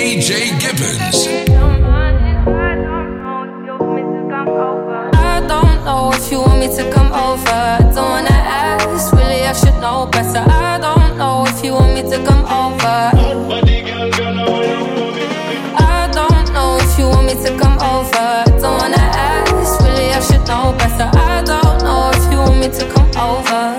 DJ Gibbons. I don't know if you want me to come over. Don't wanna ask, really, I should know better. I don't know if you want me to come over. I don't know if you want me to come over. Don't wanna ask, really, I should know better. I don't know if you want me to come over.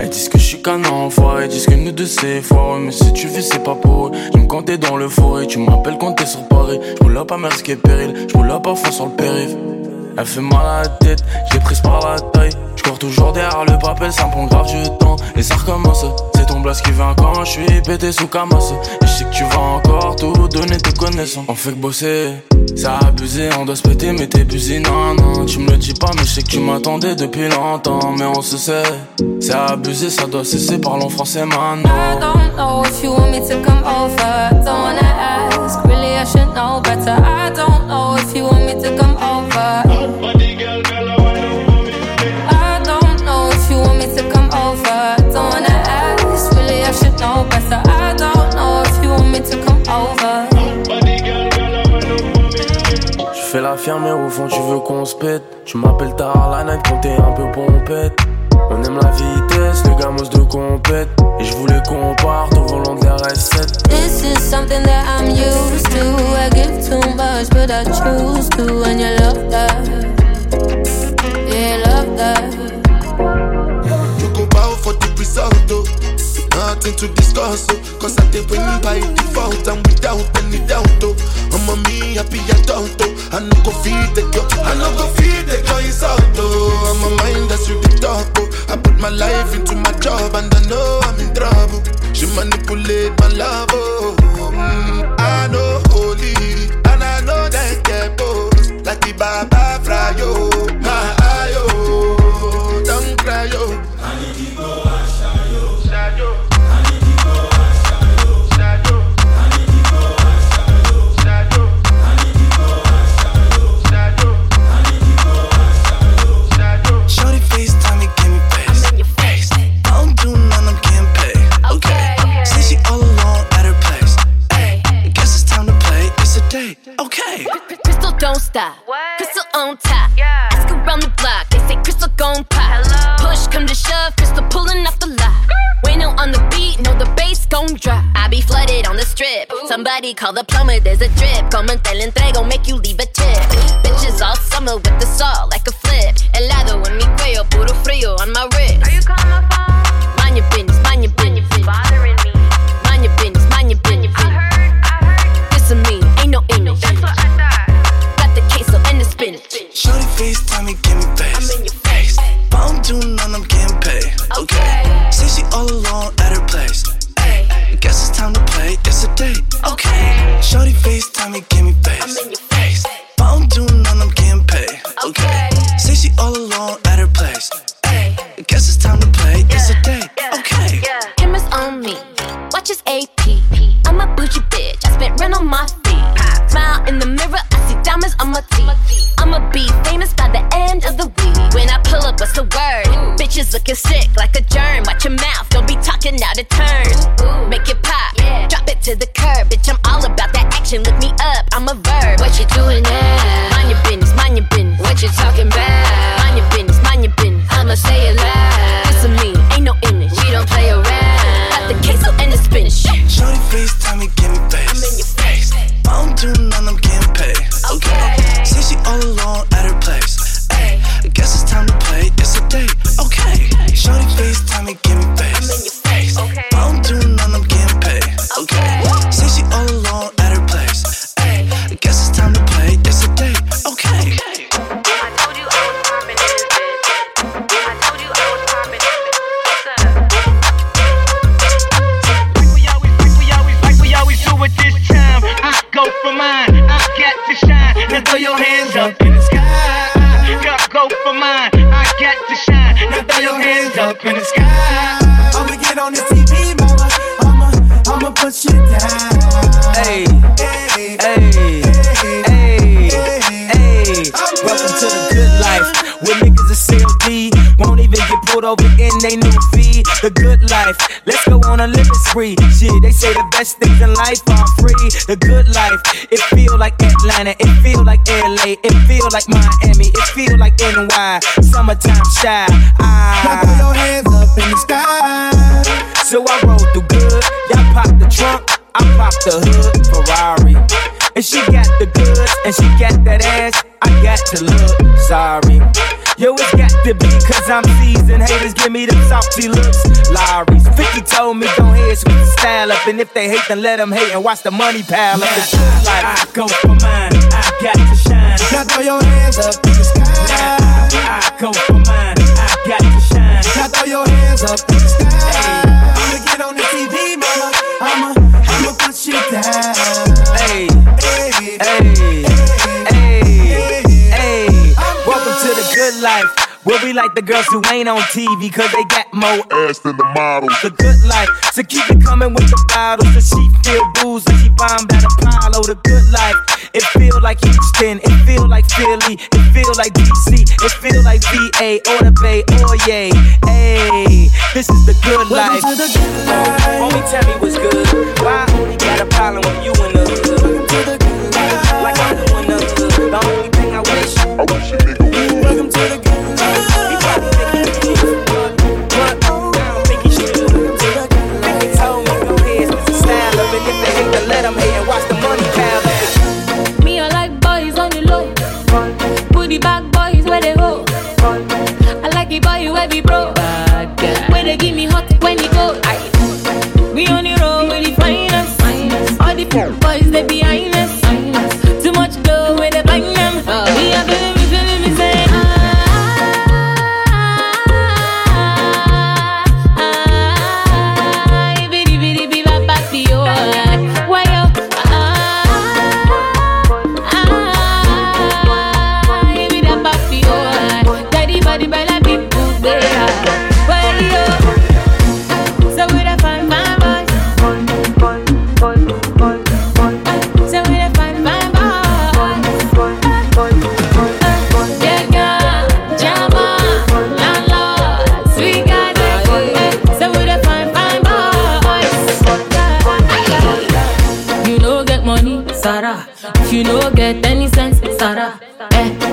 Elle dit ce que je suis qu'un enfant, elle dit ce que nous deux c'est mais si tu vis, c'est pas pour eux. Tu me comptais dans le forêt, tu me rappelles quand t'es sur Paris. J'roule là pas masqué péril, j'roule là pas fond sur le périph'. Elle fait mal à la tête, j'ai prise par la taille toujours derrière le papel, ça prend grave du temps et ça recommence. C'est ton blast qui vient quand je suis pété sous camasse. Et je sais que tu vas encore tout donner tes connaissances. On fait que bosser, ça a abusé, on doit se péter, mais t'es busy, non, non. Tu me le dis pas, mais je sais que tu m'attendais depuis longtemps, mais on se sait. C'est abusé, ça doit cesser, parlons français maintenant. I don't know if you want me to come over, don't wanna ask, really I should know better. I don't know if you want me to come over. affirme, mais au fond tu veux qu'on se pète. Tu m'appelles tard la night quand t'es un peu pompette. On aime la vitesse, les gamos de compète. Say the best things in life are free. The good life, it feel like Atlanta, it feel like LA, it feel like Miami, it feel like NY. Summertime shy. Now I, throw your hands up in the sky. so I roll through good. Y'all pop the trunk, I pop the hood. Ferrari. And she got the goods, and she got that ass. I got to look sorry. Yo, it's got to be cause I'm seasoned. Haters give me them salty looks. Lowry's 50 told me don't switch the style up. And if they hate, then let them hate and watch the money pile up. It's life. I go for mine, I got to shine. Now throw your hands up in the sky. I go for mine, I got to shine. Now throw your hands up in the sky. I'ma get on the life. Where we like the girls who ain't on TV cause they got more Ass than the models. the good life. So keep it coming with the bottles. So she feel booze and she bombed at Apollo. Oh, the good life. It feel like Houston. It feel like Philly. It feel like DC. It feel like VA or the Bay oh, or yay. Hey, this is the good life. welcome to the good life. Homie, tell me what's good. Why only got a problem with you in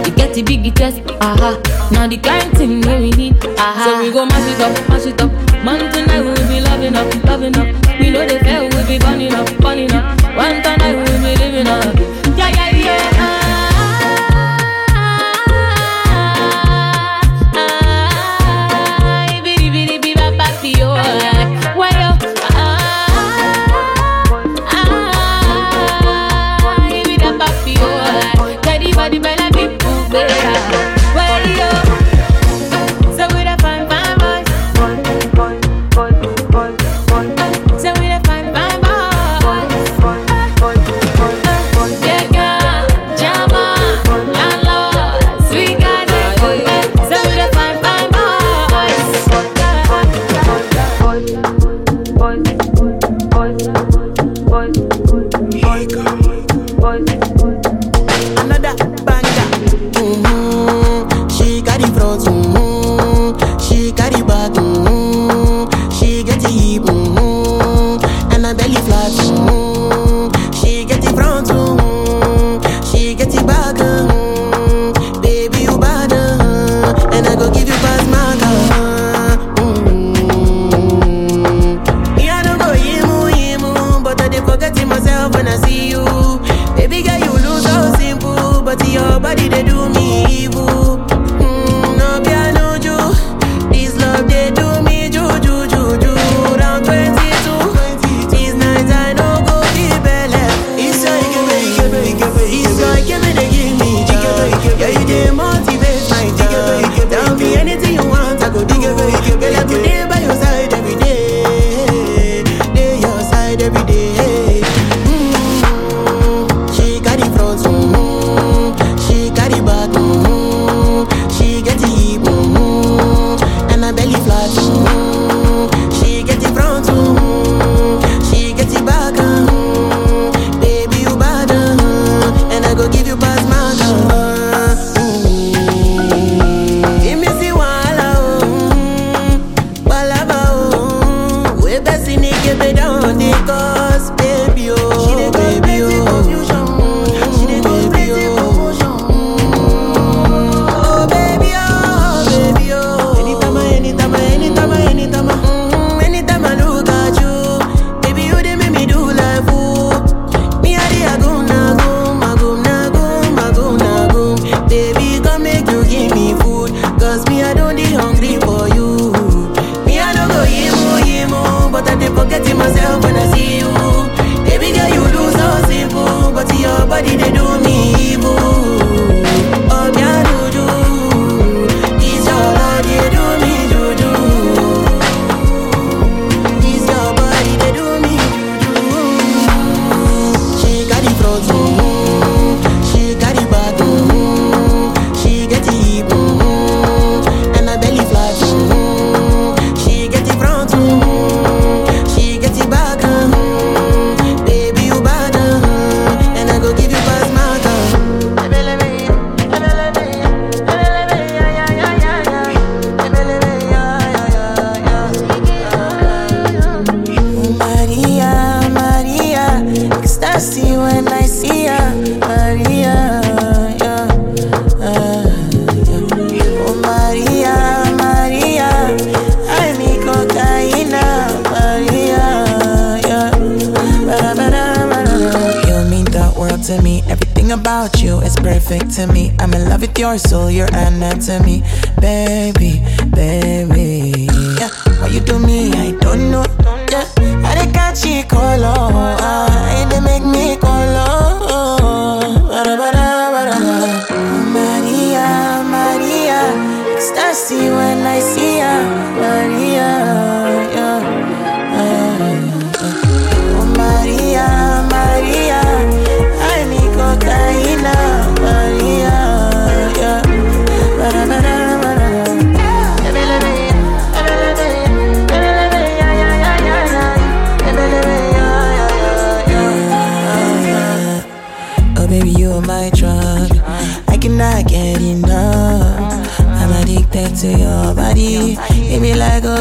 you get the big chest, aha. Now the kind thing that we need, aha. So we go mash it up, mash it up. Man tonight we will be loving up, loving up. We know the fail, we will be burning up, burning up. One tonight we will be living up.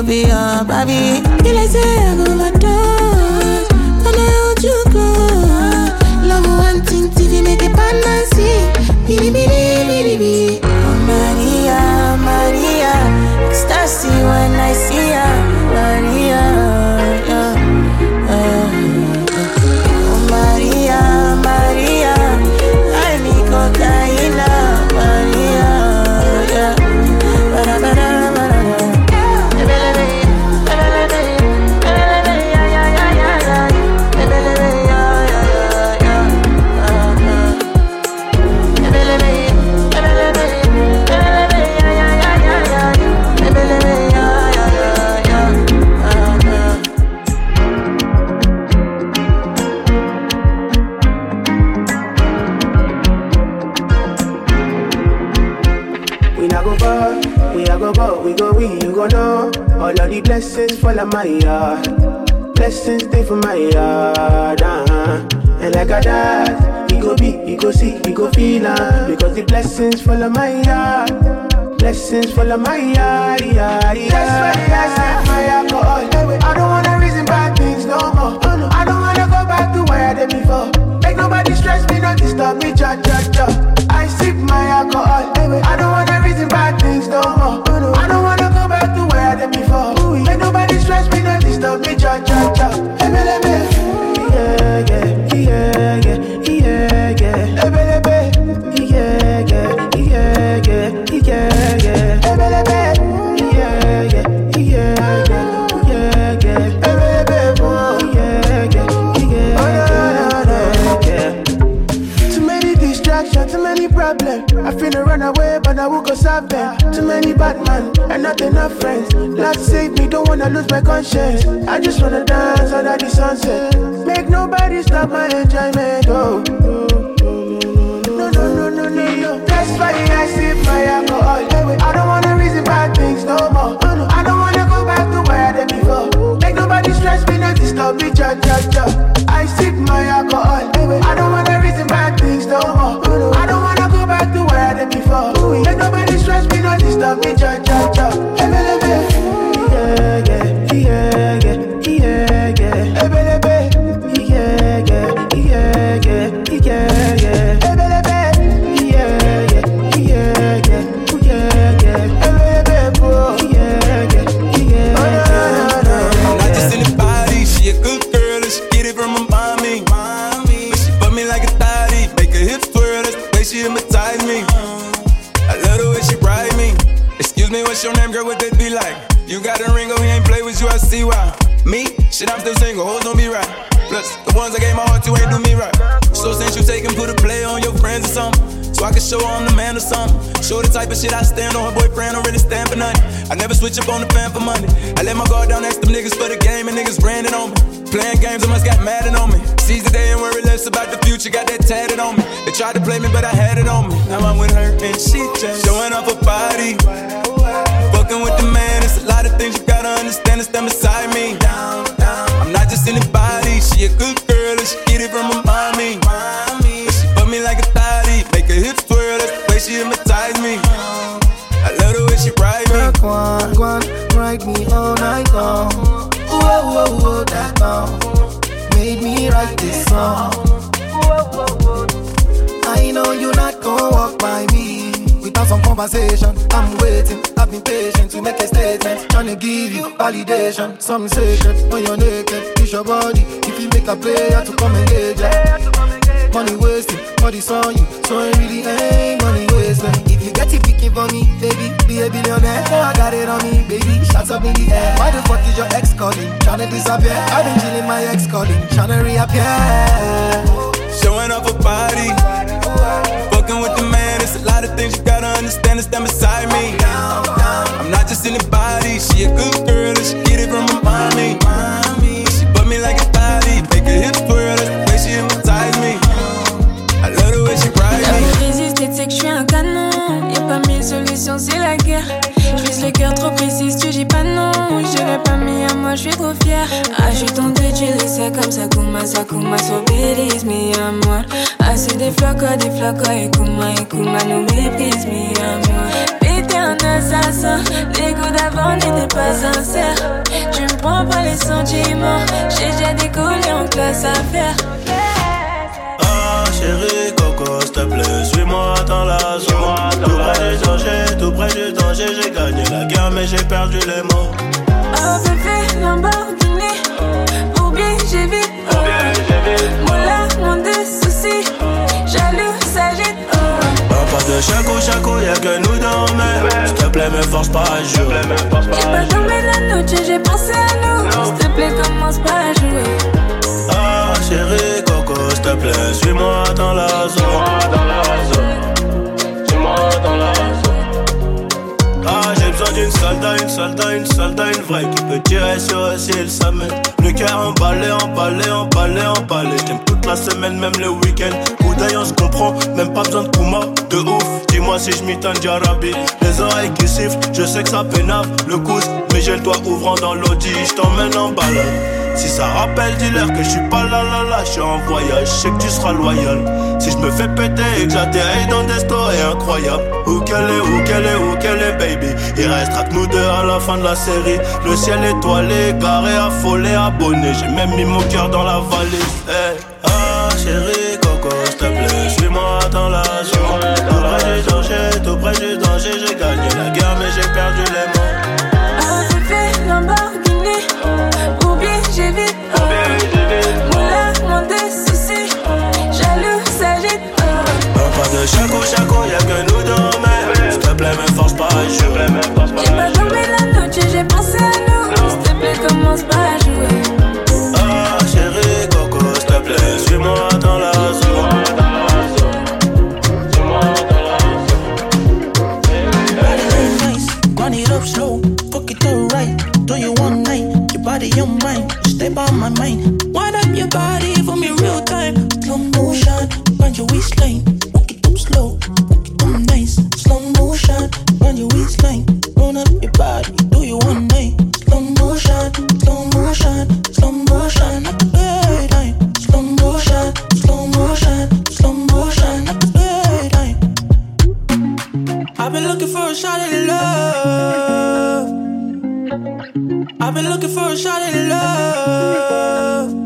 Be a your baby. Be like say I go overdose. When I hold you close, love one thing TV make pan and see. Bidi bidi bidi bidi. Oh Maria, Maria, ecstasy when I see the blessings fall on my yard. Blessings fall on my yard, yard, yard. That's why I said my alcohol. I don't wanna reason bad things no more. Oh, I don't wanna go back to where I did before. Make nobody stress me, not disturb me, cha cha cha. I sip my alcohol. I don't wanna reason bad but I will go. Too many bad men and not enough friends. Lord save me, don't wanna lose my conscience. I just wanna dance under the sunset. Make nobody stop my enjoyment. Oh. No, no, no, no, no, no. That's why I sip my alcohol. I don't wanna reason bad things no more. I don't wanna go back to where I did before. Make nobody stress me, not disturb me, cha cha cha. I sip my alcohol. I don't wanna reason bad things no more. I don't where before. Make nobody stress me, not disturb me, cha cha cha. Ebe, ebe. Yeah, yeah, yeah, yeah, yeah, yeah. Ebe, ebe. Yeah, yeah, yeah, yeah, yeah, yeah. Ebe, ebe. Yeah, yeah, yeah, yeah, yeah, yeah. Ebe, ebe, oh, yeah, yeah, yeah, yeah, yeah. Not just in the body, she a good girl and she get it from her mommy. But she fuck me like a thotty, make her hips twirl, that's the way she hypnotize me. I me, what's your name, girl? What that be like? You got a ring, oh, he ain't play with you, I see why. Me? Shit, I'm still single, hoes don't be right. Plus, the ones I gave my heart to ain't do me right. So since you take and put a play on your friends or something. So I can show I'm the man or something. Show the type of shit I stand on. Her boyfriend don't really stand for nothing. I never switch up on the fan for money. I let my guard down next to niggas for the game and niggas branding on me. Playing games, I must got mad on me. Seize the day and worry less about the future, got that tatted on me. They tried to play me, but I had it on me. Now I'm with her and she just showing off her body. Fucking with the man, it's a lot of things you gotta understand and stand beside me. I'm not just anybody, she a good girl and she get it from her mommy. But she fuck me like a thotty, make her hips twirl, that's the way she hypnotize me. I love the way she ride me. Go on, go on, ride me all night long. Whoa, whoa, whoa, that song made me write this song. I know you're not gonna walk by me without some conversation. I'm waiting, I've been patient to make a statement. Trying to give you validation, Some sacred when you're naked. It's your body, if you make a player to come engage. ya. Money wasted, body's on you, so it really ain't money wasted. If you get it picking for me, baby, be a billionaire. I got it on me, baby, shots up in the air. Why the fuck is your ex calling? Tryna disappear. I've been chilling my ex calling, tryna reappear. Showing off her body. Fucking with the a lot of things you gotta understand and stand beside me. I'm not just anybody, she a good girl and she get it from her mommy. She put me like a body, make her hips twirl, that's the way she hypnotize me. I love the way she ride me. Résisté, c'est que je suis un canon. Y'a pas mille solutions, c'est le cœur trop précis, tu dis pas non. J'irai pas, mais à moi, je suis trop fière. Ah, je suis tombée, tu le sais comme ça, Kuma, ça, Kuma, so believe mi amor. Ah, c'est des flocos, des flocos, et Kuma, et Kuma, nous méprise, mi amor. T'es un assassin, les coups d'avant n'étaient pas sincères. Tu me prends pas les sentiments, j'ai déjà décollé en classe à faire. Ah chérie Coco, s'il te plaît, suis-moi dans la zone. Près du danger, j'ai gagné la guerre mais j'ai perdu les mots. Oh bébé, Lamborghini Ou bien j'ai vite oh. Moula, mon deux soucis Jaloux, s'agite oh. Ah, pas de chaco chaco, y'a que nous dans mer. S'il te plaît, me force pas à jouer. J'ai pas dormi la nuit, j'ai pensé à nous S'il te plaît, commence pas à jouer Ah chérie Coco, s'il te plaît, suis-moi dans la zone. Soldat, une soldat, une soldat, une vraie qui peut tirer sur eux s'il s'amène. Le cœur emballé, emballé, emballé, emballé. J'aime toute la semaine, même le week-end. Coup d'œil, on se comprend, même pas besoin de Kuma, de ouf. Dis-moi si je m'étonne d'Arabi. Les oreilles qui sifflent, je sais que ça pénave. Le coude, mais j'ai le doigt ouvrant dans l'audi. Je t'emmène en balade. Si ça rappelle, dis-leur que je suis pas là là là, je suis en voyage, je sais que tu seras loyal. Si je me fais péter et que j'atterris dans des stories incroyables, où qu'elle est, où qu'elle est, où qu'elle est, baby. Il restera que nous deux à la fin de la série. Le ciel étoilé, garé, affolé, abonné. J'ai même mis mon cœur dans la valise. Hey. Ah, chérie, coco, s'il te plaît, suis-moi dans la zone. Tout près du danger, tout près du danger, j'ai gagné la guerre, mais j'ai perdu les De chaco chaco, y'a que nous dans mer. S'il te plaît, me force pas à jouer. J'ai pas dormi la nuit, j'ai pensé à nous S'il te plaît, commence pas à jouer I've been looking for a shot at love.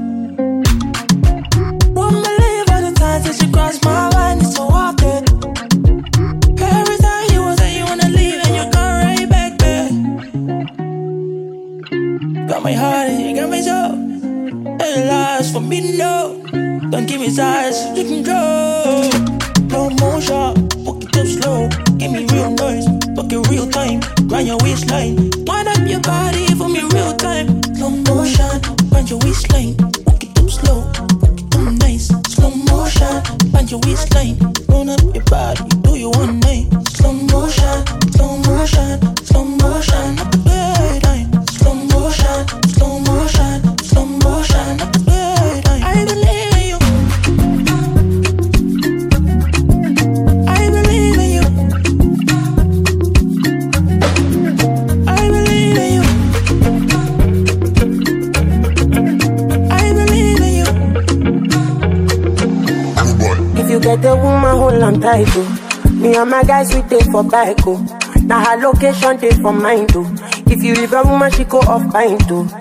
For bike, oh. Now her location, take for mine, too. Oh. If you leave a woman, she go off pine, too. Oh.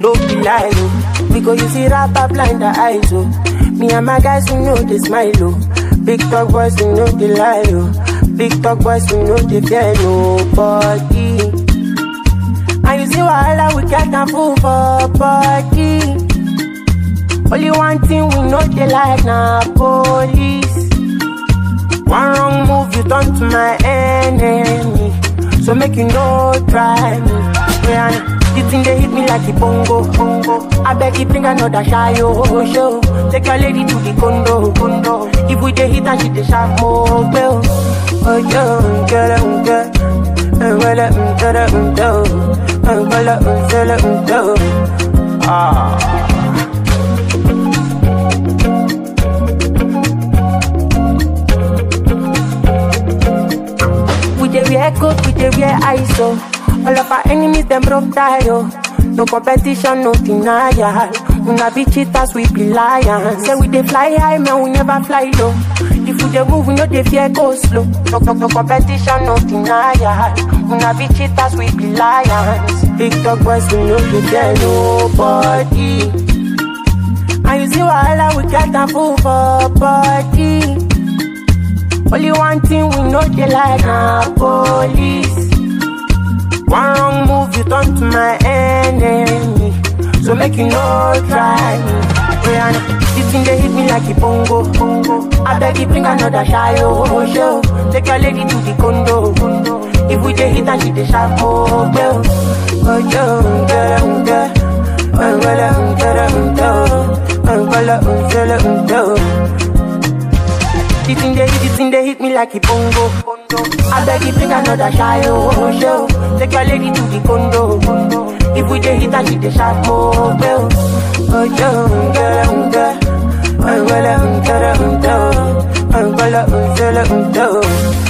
No be lie, oh. We go use it blind the eyes, oh. Me and my guys, we know they smile, oh. Big talk boys, we know they lie, oh. Big talk boys, we know they fear nobody. Oh, and you see wahala, we get a fool for body. Only one thing we know they like na police. One wrong move, you turn to my enemy. So make you no try me. Yeah, the thing they hit me like a bongo, bongo. I beg you bring another shy oh, show. Take your lady to the condo, condo. If we dey hit and she dey sharp more, well. Oh yo, get it, get it. Dey wear coat, we dey wear All of our enemies them broke tie oh. No competition, no denial. We not be cheaters, we be lions. Say we dey fly high, man, we never fly low. If we dey move, we no dey fear go slow. No, no, no competition, no denial. We not be cheaters, we be lions. Big dog boys, we no dey fear nobody. And you see wahala, we get a fool for body. Only one thing we know they like na police. One wrong move, you turn to my enemy. So make you no try me. Yeah, this thing they hit me like a bongo, bongo. I beg you bring another shy oh show. Take your lady to the condo. If we dey hit and she dey sharp oh girl. Oh yo, girl, girl. Oh girl, girl, girl. Oh girl, girl, girl. The thing they hit, the thing they hit me like a bongo. I beg you bring another shy oh, oh, oh show. Take your lady to the condo. If we dey hit and she dey sharp more girl. Oh girl, girl. Oh girl, girl, girl. Oh girl, girl, girl.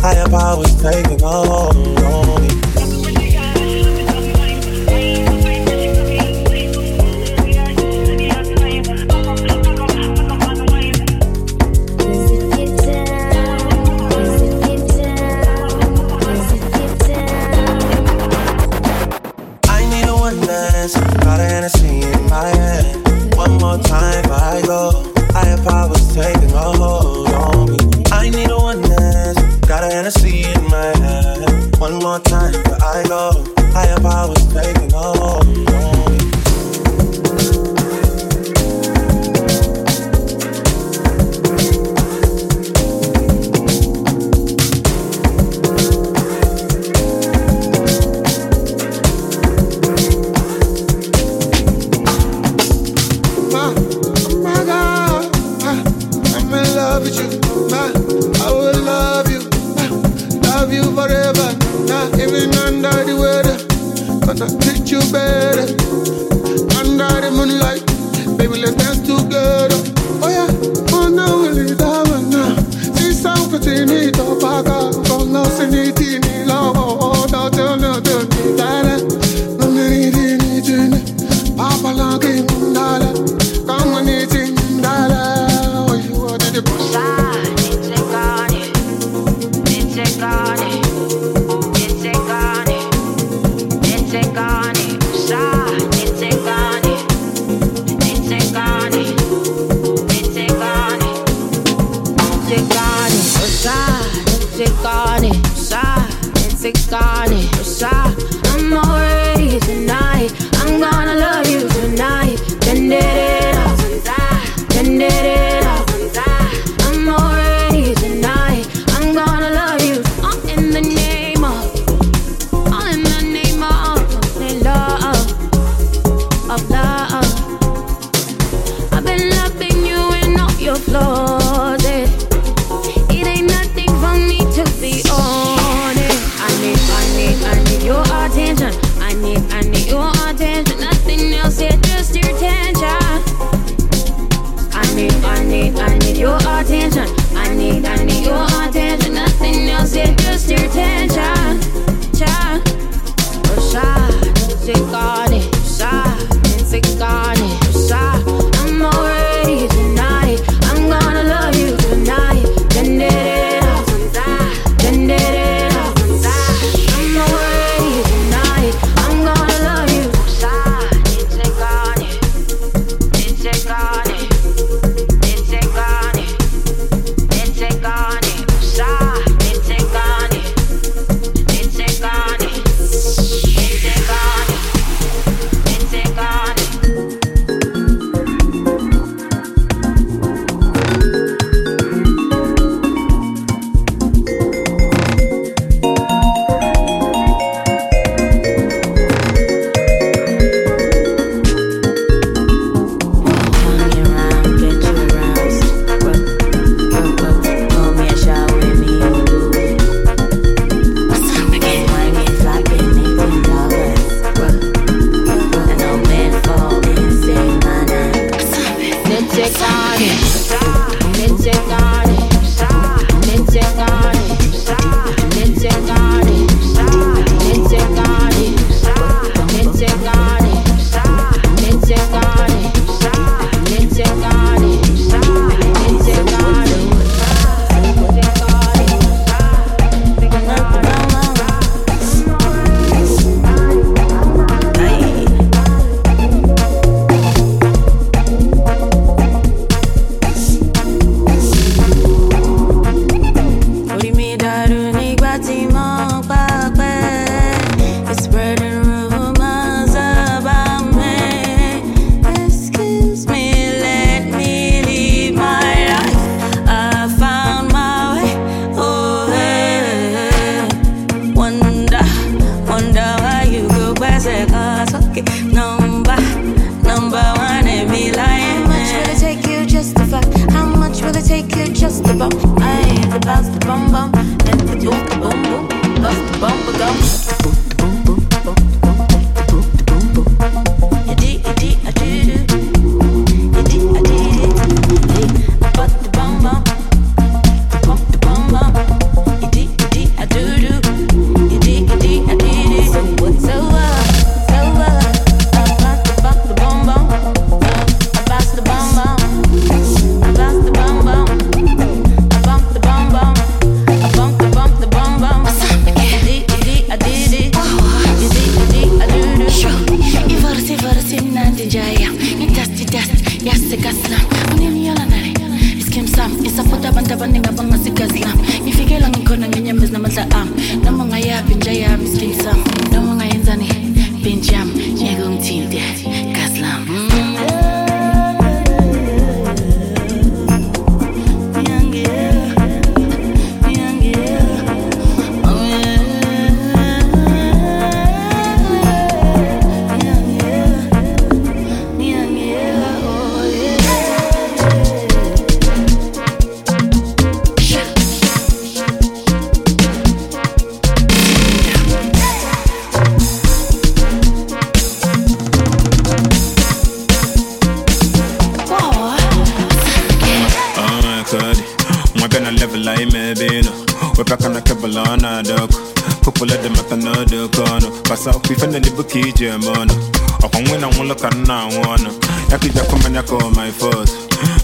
Higher powers taking hold on me. on it. Sorry.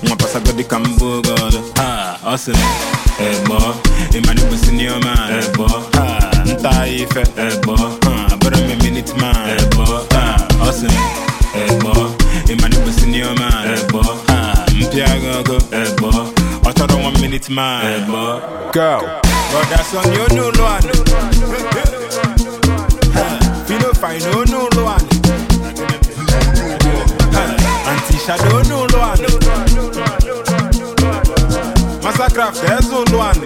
Uma passa got the cambo god. Ah, hustle. Ebo, imani busini o man. Ebo, ah, nta ife. Ebo, ah, but I'm a minute man. Ebo, ah, hustle. Ebo, imani busini o man. Ebo, ah, mpiagogo. Ebo, otoro one minute man. Ebo, girl. But that's on your new one. Fino fine, no new one. Auntie Shadow, no one. Mastercraft, that's all one.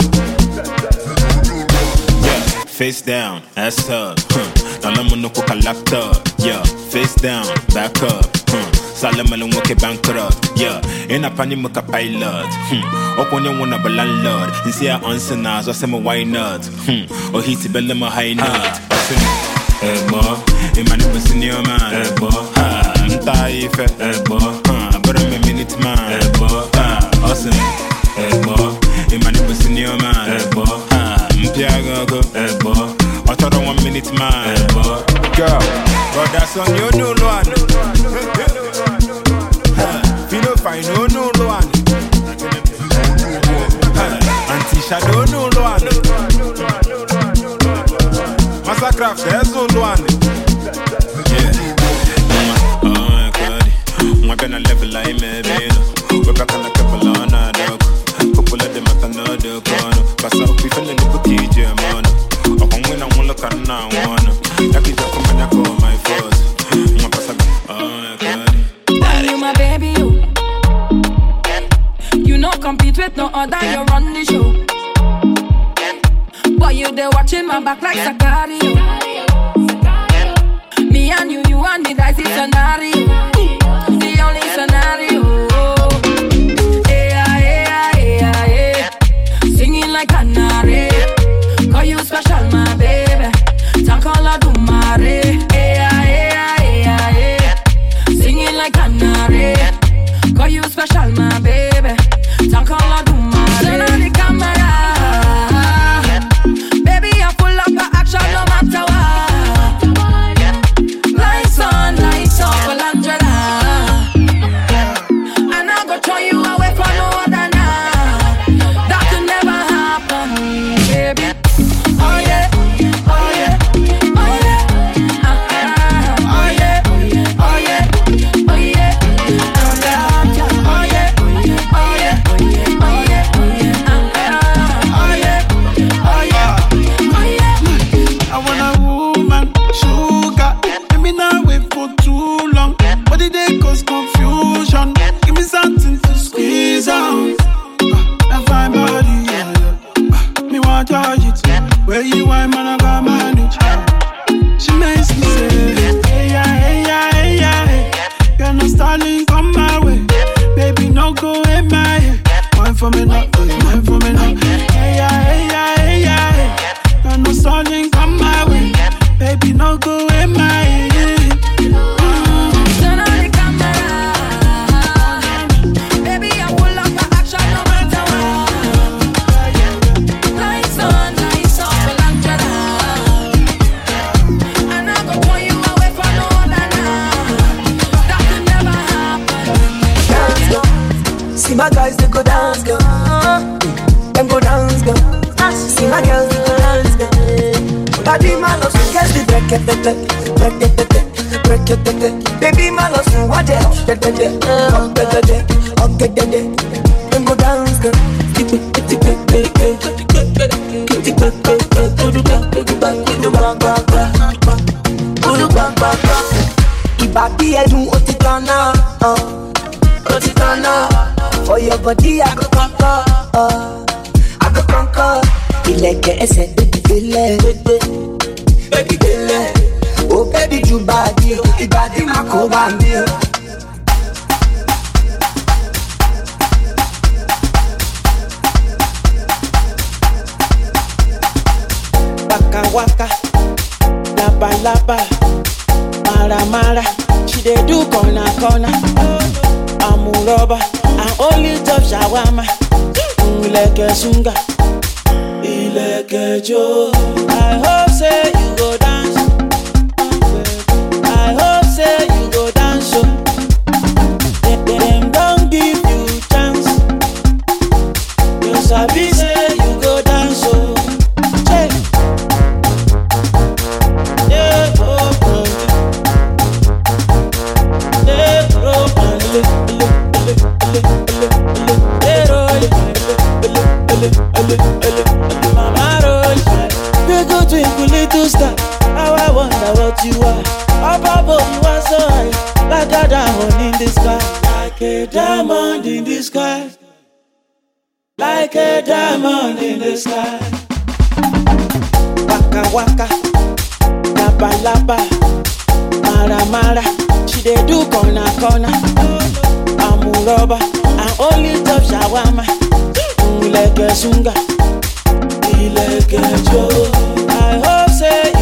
Yeah, face down, ass up. Huh. Nalamunukuka locked up. Yeah, face down, back up. Huh. Salamalin wake bankrupt, yeah. In a panic, make a pilot. Hmm. Up on your one of a landlord. You see, I answer now, so I say, why not? Hmm. Oh, or he's a bell in my high nut. Ebo, imani businio man. Ebo, ha, ah, mtaife. Ebo, ha, ah, but I'm a minute man. Ebo, ha, ah, awesome. Ebo, imani busini yo man Ebo, mpia gogo. Ebo, ọchọrọ one minute man Ebo, go Brother son, you know no one. Fino fine, you know no one. Auntie Shadow, no one. Massacraft, there's no one. Yeah, oh, God. Mwa bena level ay me bino We kana Kasa ukifele nikutije mana Okongwe na mwala kana wana Yaki zako manya kwa my first. Mwapasa kana kani Daddy my baby you. You no compete with no other you run the show. Boy, you they watching my back like Zachary. Want charge it. Where you want, man, I got manage. She makes me say, hey, yeah, hey, yeah, hey, yeah, hey. You're not come my way. Baby, no go in my head. One for me now, waka laba laba, mara mara. She dey do corner corner. Oh, amuroba and only top shawama. Nleke sunga, Ilekejo. I hope say you go dance. A diamond in the sky, like a diamond in the sky. Waka waka, laba laba, mara mara. She dey do corner corner. Amuroba and only top shawama. Ileke sunga, ileke jo. I hope say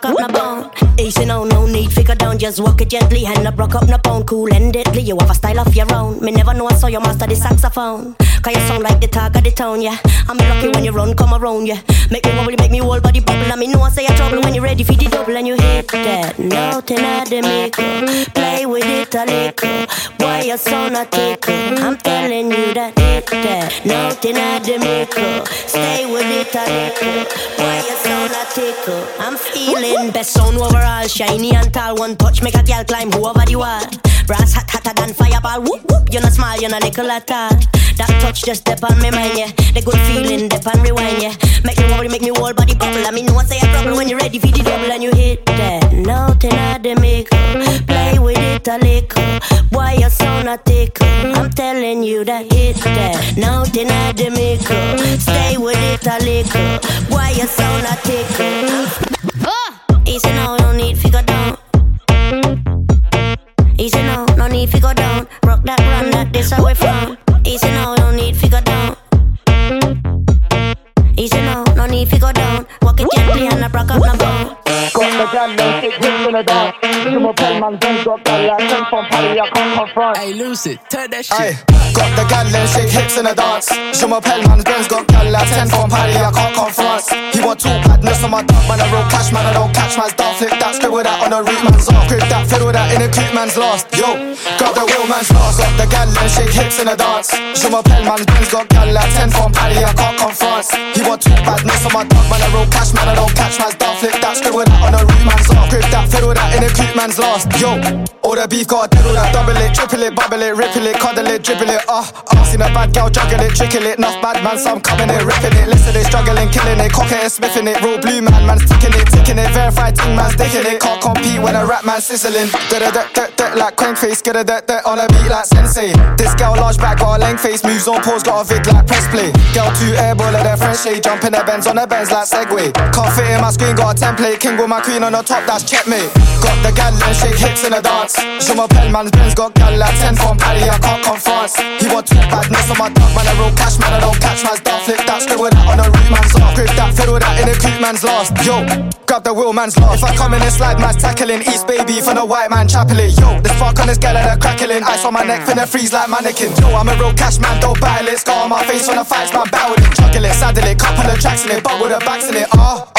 broke up my bone. Easy now, oh, no need go down. Just walk it gently and I rock up my bone. Cool and deadly, you have a style of your you master the saxophone. Cause you sound like the talk of the town, yeah. I'm lucky when you run, come around, yeah. Make me worry, make me whole body bubble. I mean, no one say you're trouble when you're ready for the double and you hit that. Nothing at the maker. Play with it a little. Why you so not tickle? I'm telling you that hit that. Nothing at the maker. Stay with it a little. Why you so not tickle? I'm feeling best sound overall. Shiny and tall. One touch make a girl climb over the wall. Brass hot hotter than fireball. Whoop whoop. You're not small, you're not nickel at all. That touch just step on me mind, yeah. The good feeling, dip and rewind, yeah. Make me worry, make me whole body bubble. I mean, no one say a trouble when you're ready for the double and you hit that. Nothing at the maker. Play with it a little. Why you so not tickle? I'm telling you that hit that. Nothing at the maker. Stay with it a little. Why you so not tickle? Uh! Oh! Easy now, no need figure down. Easy now, no need figure down. Rock that run that this away from. Easy now, no need figure down. Easy now, no need figure down. Walk it gently and I broke up my bone. Gal and it hits in the dance. You my pen man, then got gal like ten from Paddy, I can't confront. Hey, Lucid, turn that Aye, got the gal and shake hips in the dance. Je m'appelle man, Ben's got gal like 10 from Paddy, I can't confront. He want two badness on my dog, man, I roll cash, man, I don't catch man's dog. Flip that, scribble that on the root man's off. Grip that, fiddle that in a creep man's lost. Yo, got the real man's lost. Got the gal and shake hips in the dance. Je m'appelle man, Ben's got gal like 10 from Paddy, I can't confront. He want two badness on my dog, man, I roll cash, man, I don't catch man's dog. Flip that, scribble that on the root man's off. Grip that, fiddle that in a creep man's lost. Yo, all the beef got diddle that, double it, triple it, bubble it, ripple it, cuddle it, dribble it, uh, uh. Seen a bad girl juggle it, trickle it, enough bad man, some coming it, ripping it, listen they struggling, killing it, cocking it, sniffing it, real blue man, man's ticking it, ticking it, verified ting man's sticking it, can't compete when a rap man sizzling. Da da da da da like crank face, get a da da on a beat like sensei. This girl large back, got a length face, moves on pause, got a vid like press play. Girl two airball at their French shade, jump in their Benz on their Benz like Segway. Can't fit in my screen, got a template, king with my queen on the top, that's checkmate. Got the gal and shake hips in the dance. Je m'appelle man's Benz, got gal like 10 from Paddy, I can't confront. He want two badness on my dog, man, I roll cash, man, I don't catch man's dog. Flip that, scribble that on the root man's off. Grip that, fiddle that in a creep man's lost. Yo, grab the wheel man's lost. If I come in and slide, man's tackling. East baby from the white man chapeling. Yo, the spark on this gal and the crackling. Ice on my neck, finna freeze like mannequin. Yo, I'm a real cash man, don't battle it. Scar on my face on the fights, man, battle it. Juggle it, saddle it, couple of tracks in it, bubble the backs in it. Ah, Ah,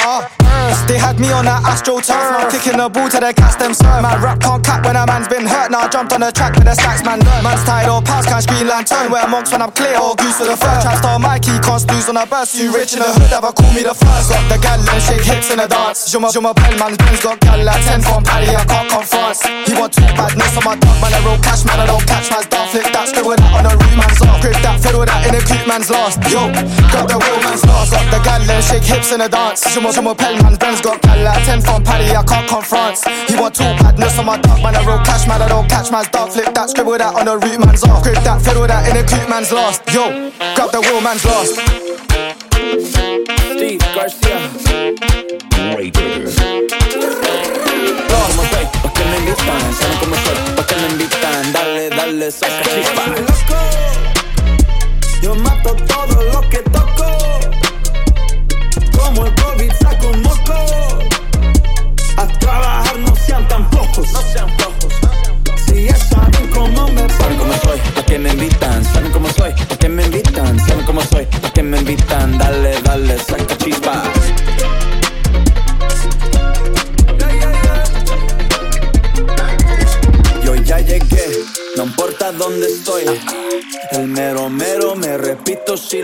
they had me on that astro turf. Now kicking the ball to the cats them serve. Man, rap can't cap when a man's been hurt. Now I jumped on the track with the stacks, man. Learn. Man's tied or pass, can't screen lantern. Wear monks when I'm clear or goose for the fur. Trap star Mikey, can't snooze on a burst. You rich in the hood, ever call me the first. Got the gal and shake hips in the dance. Je m'appelle man, Ben's got gal like 10 from Paris, I can't come France. He want two badness on my dog, man. I roll cash, man. I don't catch man's dog. Flip that, scribble that on the root man's off. Grip that, fiddle that in the creep man's last. Yo, got the real man's last. Got the gal and shake hips in the dance. Je m'appelle man, Ben's got gal like 10 from Paris, I can't come France. He want two badness on my dog, man. I roll cash, man. I don't catch man's dog. Flip that, scribble that on the root man's off. Grip that, fiddle that in the creep man's last. Yo, grab the real man's last. Steve Garcia. ¿Cómo soy? ¿Por qué me invitan? ¿Saben cómo soy? ¿Por qué me invitan? Dale, dale, saca chispa. Yo mato todo lo que toco.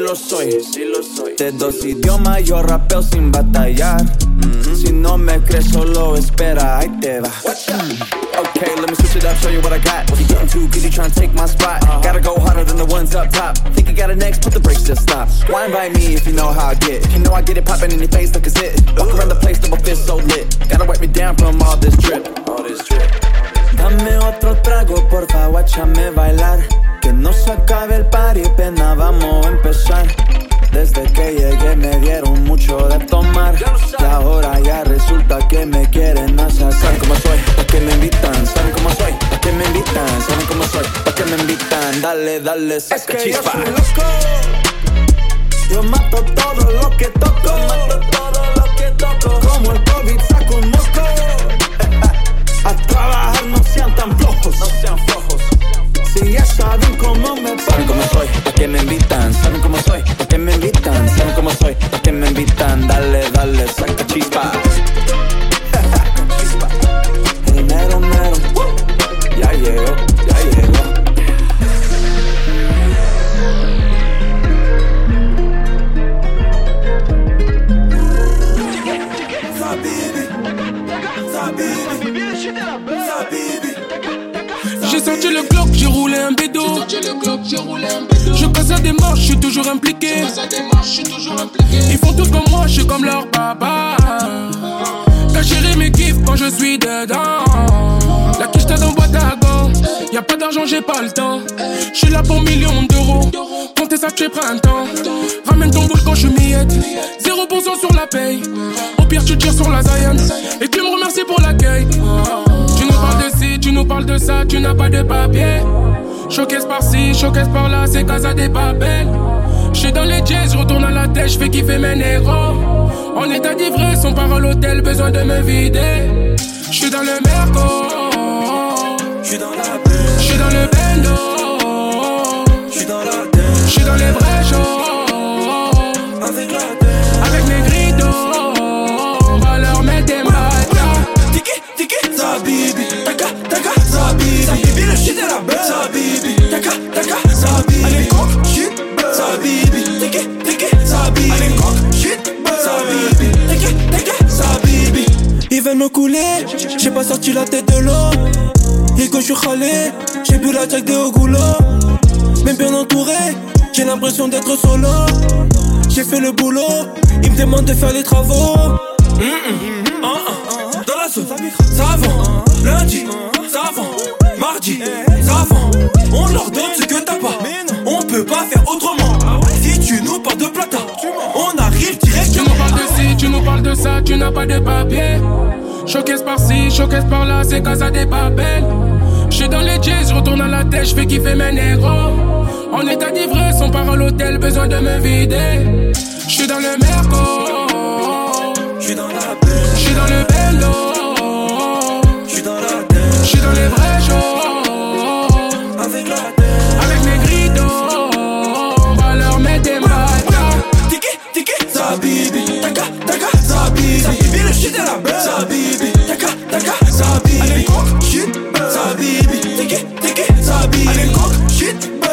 Repito si lo soy. De dos idiomas yo rapeo sin batallar. Mm-hmm. Si no me crees solo espera, ahí te va. Mm. Okay, let me switch it up, show you what I got. What you getting too you trying to take my spot. Uh-huh. Gotta go harder than the ones up top. Think you got it next, put the brakes, just stop. Wine by me if you know how I get. You know I get it popping in your face like a zit. Walk around the place, double fist so lit. Gotta wipe me down from all this drip. All this drip. Dame otro trago, porfa, guáchame bailar. Que no se acabe el party, pena, vamos a empezar. Desde que llegué me dieron mucho de tomar. Y ahora ya resulta que me quieren hacer. ¿Saben cómo soy? ¿Por qué me invitan? ¿Saben cómo soy? ¿Por qué me invitan? ¿Saben cómo soy? ¿Por qué me invitan? Dale, dale, saca que yo soy loco. Yo mato todo lo que toco. Mato todo lo que toco. Como el COVID saco un moco. A trabajar no sean tan flojos. No sean flojos. Si ya saben cómo me ¿Saben cómo soy? ¿Por qué me invitan? ¿Saben cómo soy? ¿Por qué me invitan? ¿Saben cómo soy? ¿Por qué me invitan? Dale, dale, saca chispa. Par-ci, par-là, c'est Casa des Babel. J'suis dans les jazz, retourne à la tête, j'fais kiffer mes négros. En état d'ivresse, on part à l'hôtel, besoin de me vider. J'suis dans le merco. J'ai pas sorti la tête de l'eau. Et quand je suis râlé, j'ai bu la jack de au. Même bien entouré, j'ai l'impression d'être solo. J'ai fait le boulot, ils me demandent de faire les travaux. Dans la zone, ça vend, lundi, ça vend, mardi, ça vend. On leur donne ce que t'as pas, on peut pas faire autrement. Si tu nous parles de plata, on arrive Tu directement. nous parles de ci, tu nous parles de ça, tu n'as pas de papier. Showcase par-ci, showcase par-là, c'est Casa des Babel. J'suis dans les jazz, je retourne à la tête, j'fais kiffer mes négros. En état d'ivresse, on part à l'hôtel, besoin de me vider. J'suis dans le merco. J'suis dans la J'suis dans le bendo. J'suis dans la J'suis dans les vrais shows. Avec la Let you